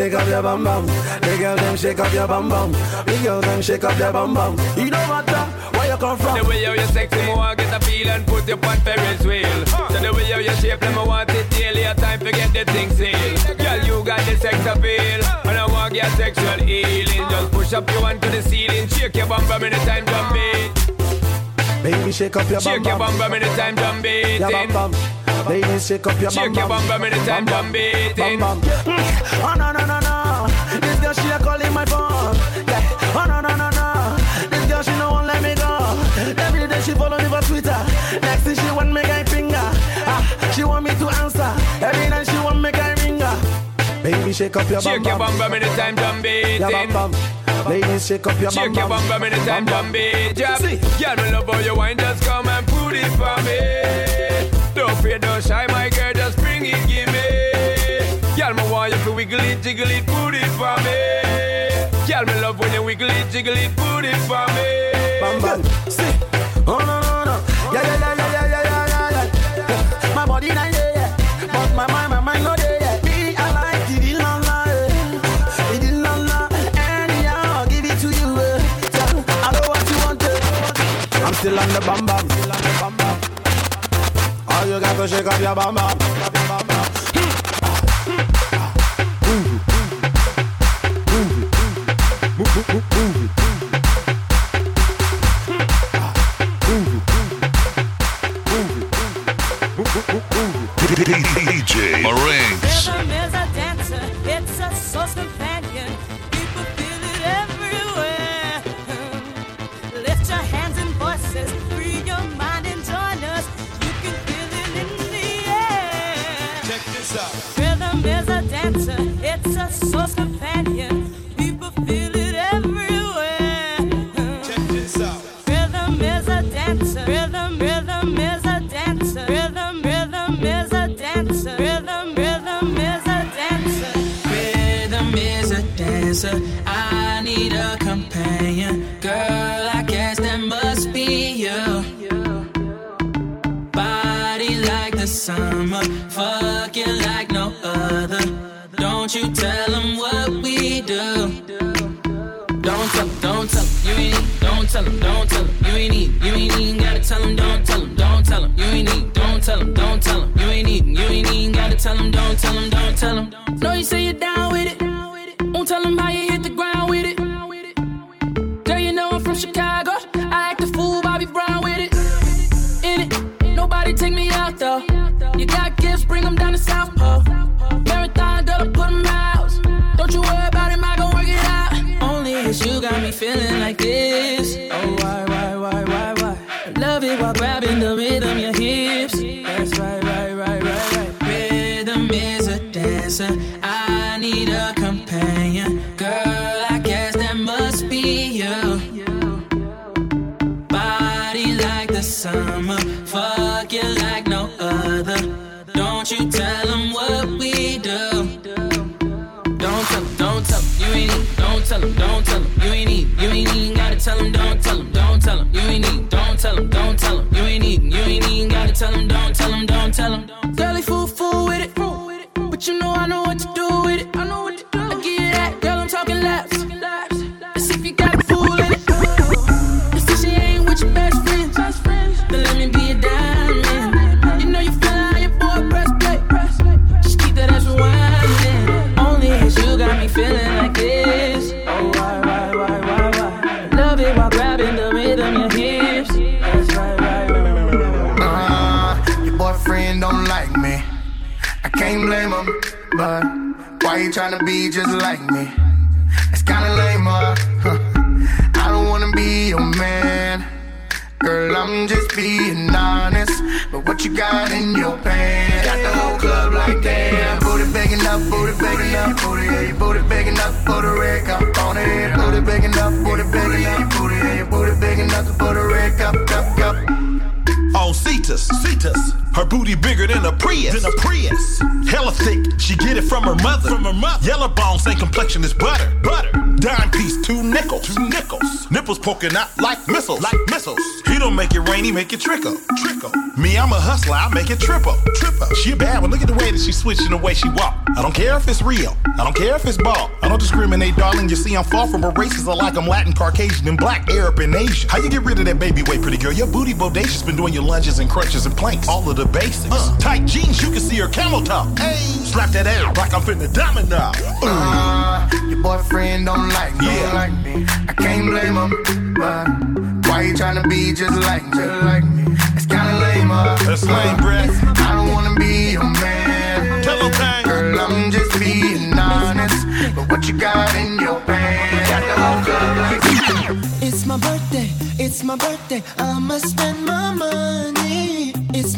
shake up your bum bum. The girls them shake up your bum bum. The girls them shake up their bum bum. You know what? uh, Where you come from? The way how you sexy, me want get a feel and put you on Ferris wheel. So the way how you shape, them I want it daily. A time to get the thing sealed. Girl, you got the sex appeal, and I want your sexual healing. Just push up your hand to the ceiling, shake your bum bum anytime drum beat. Baby, shake up your bum Shake your bum. bum bum anytime drum beat. Your bum bum. Ladies, shake up your bum Shake your bum. bum bum anytime drum beat. Bum bum. Oh no no no no. This girl she a calling my phone. Yeah. Oh no no no no. This girl she no won't let me go. Every day she follow me for Twitter. Next thing she want me guy finger. Ah, she want me to answer. Every night she want me guy ringer. Baby, shake up your bum Shake your bum. bum bum anytime drum beat. Your bum bum. Ladies, shake up your bum Shake your bum bum anytime drum beat. Drop. Girl, me love how you wine, just come and put it for me afraid, don't shy, my girl, just bring it, give me. Girl, me want you to wiggle it, jiggle it, put it for me. Girl, me love when you wiggle it, jiggle it, put it for me. Bam bam, see, oh no no no, yeah yeah yeah yeah yeah yeah yeah yeah. My body not there, yeah, yeah. but my mind, my mind not there. still on the bam bam you got to shake up your bum bum. Bum. DJ dancer, a dancer. I need a companion. Girl, I guess that must be you. Body like the summer. Fucking like no other. Don't you tell them what we do. Don't tell don't tell you ain't don't tell 'em, don't tell 'em, you ain't need, you ain't even gotta tell 'em, don't tell 'em, don't tell 'em, you ain't need, don't tell 'em, don't tell 'em, you ain't even, you ain't even gotta tell 'em, don't tell 'em, don't tell 'em. Know you say you're down with it, tell 'em how you hit the ground with it. Girl, you know I'm from Chicago, I act a fool, Bobby Brown with it. In it, nobody take me out though. You got gifts, bring 'em down to South Pole. Marathon, girl, I put 'em out. Don't you worry about him, I gon' work it out. Only it's you got me feeling like this. Oh, why, why, why, why, why? Love it while grabbing the rhythm, your hips. That's right, right, right, right, right. Rhythm is a dancer. I tell 'em, don't tell 'em, you tryna be just like me? It's kinda lame, uh, huh. I don't wanna be your man. Girl, I'm just being honest. But what you got in your pants? Got the whole club like damn. Booty big enough, booty big enough, booty, yeah, booty big enough for the red cup on it. Booty big enough, booty big enough, booty, yeah, booty enough to put a red cup, cup, cup. On Jesus, Jesus, her booty bigger than a Prius, than a Prius. Hella thick, she get it from her mother, from her mother. Yellow bones same complexion as butter, butter. Piece, two nickels, two nickels. Nipples poking out like missiles, like missiles. He don't make it rain, he make it trickle, trickle. Me, I'm a hustler, I make it triple, triple. She a bad one, look at the way that she switching the way she walk. I don't care if it's real, I don't care if it's ball. I don't discriminate, darling. You see, I'm far from a racist. I like I'm Latin, Caucasian, and black, Arab, and Asian. How you get rid of that baby weight, pretty girl? Your booty bodacious, been doing your lunges and crunches and planks. All of the basics. Uh. Tight jeans, you can see her camel toe. Hey, slap that ass like I'm finna diamond now. Uh, your boyfriend don't like me, don't like me. I can't blame him, but why you tryna be just like me? Just like me? It's kinda lame, uh. That's lame, Brett. I don't wanna be your man. Tell him, Kang. Girl, I'm just being honest. But what you got in your pants? Got the whole club like It's my birthday, it's my birthday, I'ma spend my money.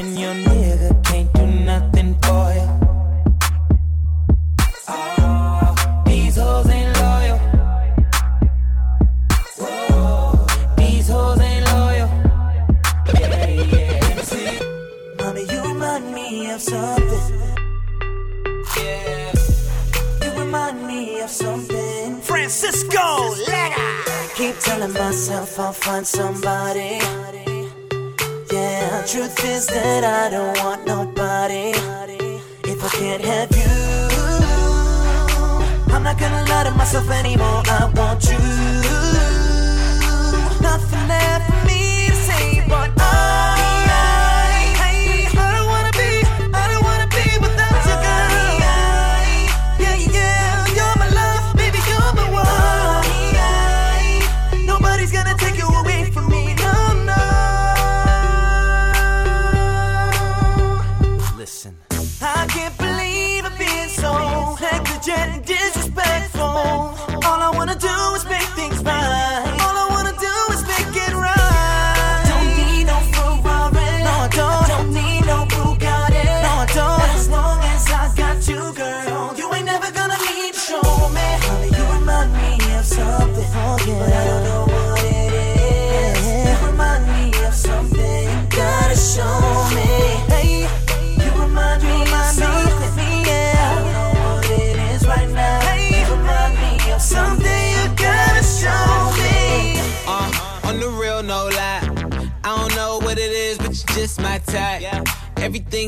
and your nigga can't do nothing for you. Oh, these hoes ain't loyal. Whoa, these hoes ain't loyal. Yeah, yeah. See, mommy, you remind me of something. Yeah, you remind me of something. Francisco Lega. Keep telling myself I'll find somebody. Yeah, truth is that I don't want nobody. If I can't have you, I'm not gonna lie to myself anymore. I want you. Nothing left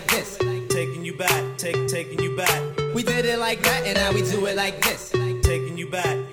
like this. Taking you back, take taking you back. We did it like that, and now we do it like this. Taking you back.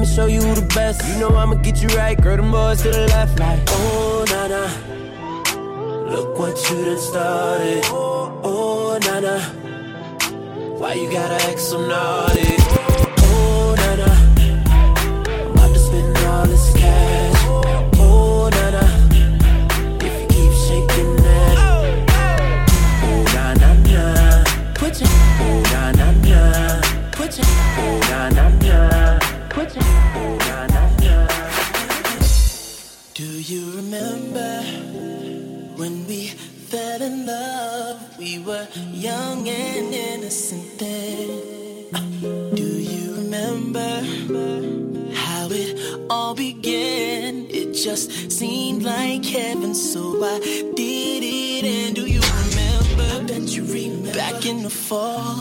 me show you who the best. You know I'ma get you right, girl. Them boys to the left, like oh na na. Look what you done started. Oh, oh na na. Why you gotta act so naughty? young and innocent then. Do you remember how it all began? It just seemed like heaven, so I did it. And do you remember? I bet you remember back in the fall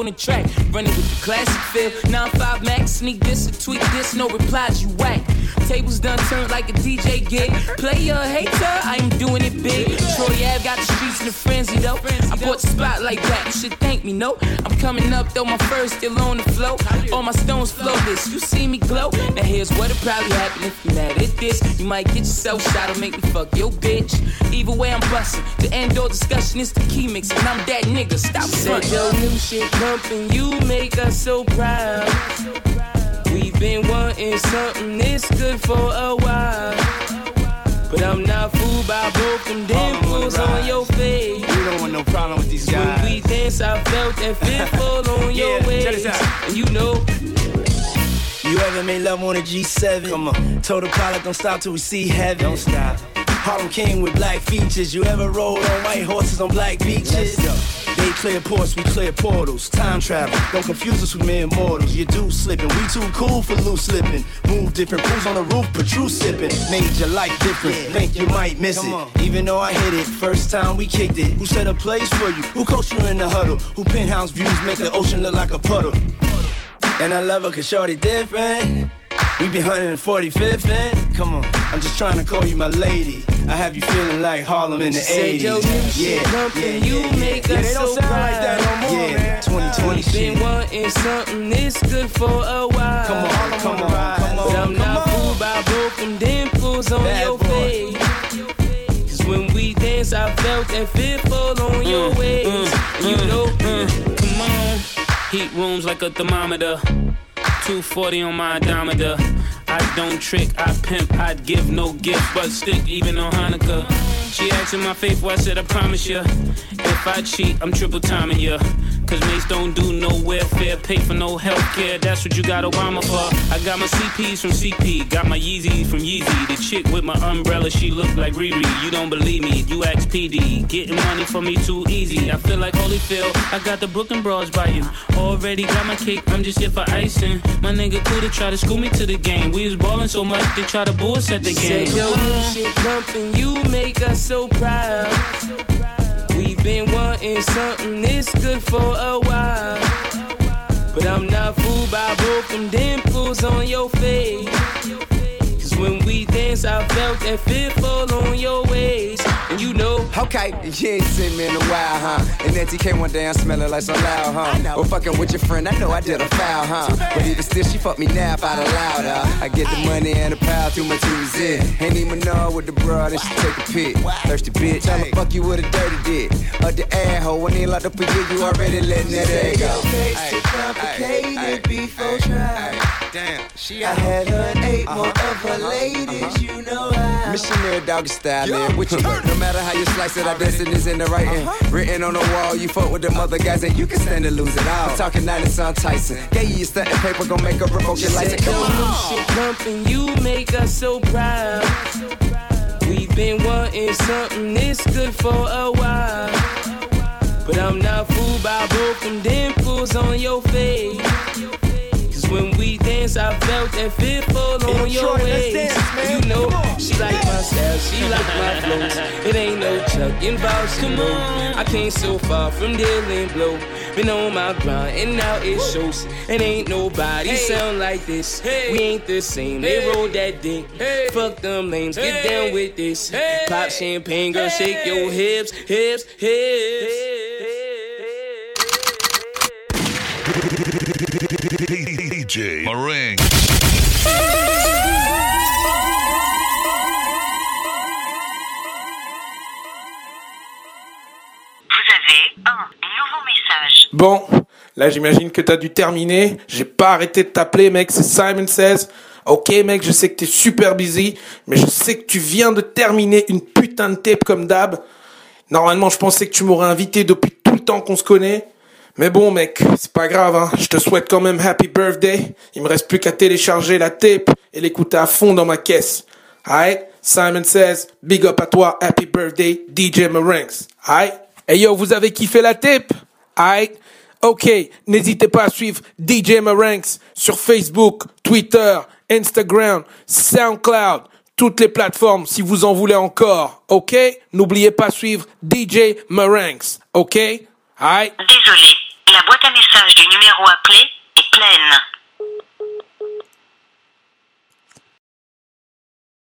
on the track. Running with the classic feel. 9-5 max, sneak this or tweak this, no replies, you whack. Tables done turned like a DJ gig. Player hater, I am doing it big. Troy Ave got the streets in a frenzy though. I bought the spotlight back, you should thank me, no. I'm coming up though, my first still on the flow. All my stones flawless, you see me glow. Now here's what'll probably happen if you mad at this. You might get yourself shot or make me fuck your bitch. Either way, I'm busting. The end door discussion is the key mix, and I'm that nigga. Stop Said frontin'. your new shit pumping, you make us so proud. We've been wanting something this good for a while. But I'm not fooled by both them dimples on your face. We don't want no problem with these When guys. we dance, I felt that fearful on your Yeah, check this waist. And you know, You ever made love on a G7? Come on. Told the pilot don't stop till we see heaven. Don't stop. Harlem King with black features. You ever rode on white horses on black beaches? They clear ports, we clear portals. Time travel, don't confuse us with mere mortals. You do slipping, we too cool for loose slipping. Move different, pools on the roof, but true sipping. Made your life different, think you might miss it. Even though I hit it, first time we kicked it. Who set a place for you? Who coached you in the huddle? Who penthouse views make the ocean look like a puddle? And I love her cause shorty different. We be 145th and come on, I'm just trying to call you my lady. I have you feeling like Harlem in the Said 80s. your new shit pumping, you make yeah, us they don't so sound like that no more, proud. man. 2020 shit. been wanting something this good for a while. Come on, come on, come on, I'm come not on. fooled by them dimples on Bad your boy. face. Cause when we dance, I felt that fearful on your mm, waist. And you know, mm, Come on. Heat rooms like a thermometer. 240 on my odometer. I don't trick, I pimp, I'd give no gift, but stick even on Hanukkah. She asked in my faith, I said I promise ya. If I cheat, I'm triple timing ya. Cause mates don't do no welfare, pay for no health care. That's what you got Obama for. I got my CPs from CP, got my Yeezys from Yeezy. The chick with my umbrella, she look like Riri. You don't believe me, you ask PD. Getting money for me too easy. I feel like Holyfield, I got the Brooklyn bras biting. Already got my cake, I'm just here for icing. My nigga cool to try to school me to the game. We was ballin' so much, they try to bull set the game. your new shit pumping, you make us so proud. We've been wanting something this good for a while. But I'm not fooled by them dimples on your face. Cause when we dance, I felt that fearful on your waist. And you know, Okay, you ain't seen me in a while, huh? And NTK one day I'm smelling like some loud, huh? Or oh, fucking with your friend, I know I did a foul, huh? But even still, she fucked me now if I'd allowed her. I get the money and the power through my in. Ain't even know with the broad and she take a pic. Thirsty bitch, I'ma fuck you with a dirty dick. Up the air hole, when they locked up a year, you already letting that air go. Too complicated before try. Damn, she I had her and eight more uh-huh. of her uh-huh. ladies, uh-huh. you know how. Missionary doggy style, man. With you, no matter how you slice it, our destiny's in the writing. Written on the wall, you fuck with them other guys, and you can stand to lose it all. I'm talking 90 Son Tyson. Gave you your stunting paper, gon' make a revoke your license. Come on. new shit pumping, you make us so proud. We've been wanting something this good for a while. But I'm not fooled by both them dimples on your face. When I felt that fearful on Hey, your waist. dance. You know, she like my style, she like my [laughs] flows. It ain't no chuck involved, you know. I came so far from dealing blow. Been on my grind and now it shows. It ain't nobody sound like this. We ain't the same. They roll that dick. Fuck them lames. Get down with this. Pop champagne, girl, shake your hips, hips, hips. DJ Meringue. Vous avez un nouveau message. Bon, là j'imagine que t'as dû terminer. J'ai pas arrêté de t'appeler, mec. C'est Simon Says. Ok, mec, je sais que t'es super busy, mais je sais que tu viens de terminer une putain de tape comme d'hab. Normalement, je pensais que tu m'aurais invité depuis tout le temps qu'on se connaît. Mais bon, mec, c'est pas grave, hein. Je te souhaite quand même happy birthday. Il me reste plus qu'à télécharger la tape et l'écouter à fond dans ma caisse. Alright? Simon Says, big up à toi, happy birthday, DJ Marinx. Alright? Hey yo, vous avez kiffé la tape? Aïe. Ok, n'hésitez pas à suivre DJ Maranks sur Facebook, Twitter, Instagram, SoundCloud, toutes les plateformes si vous en voulez encore. Ok? N'oubliez pas de suivre DJ Maranks. Ok? Aïe. Désolé, la boîte à messages du numéro appelé est pleine.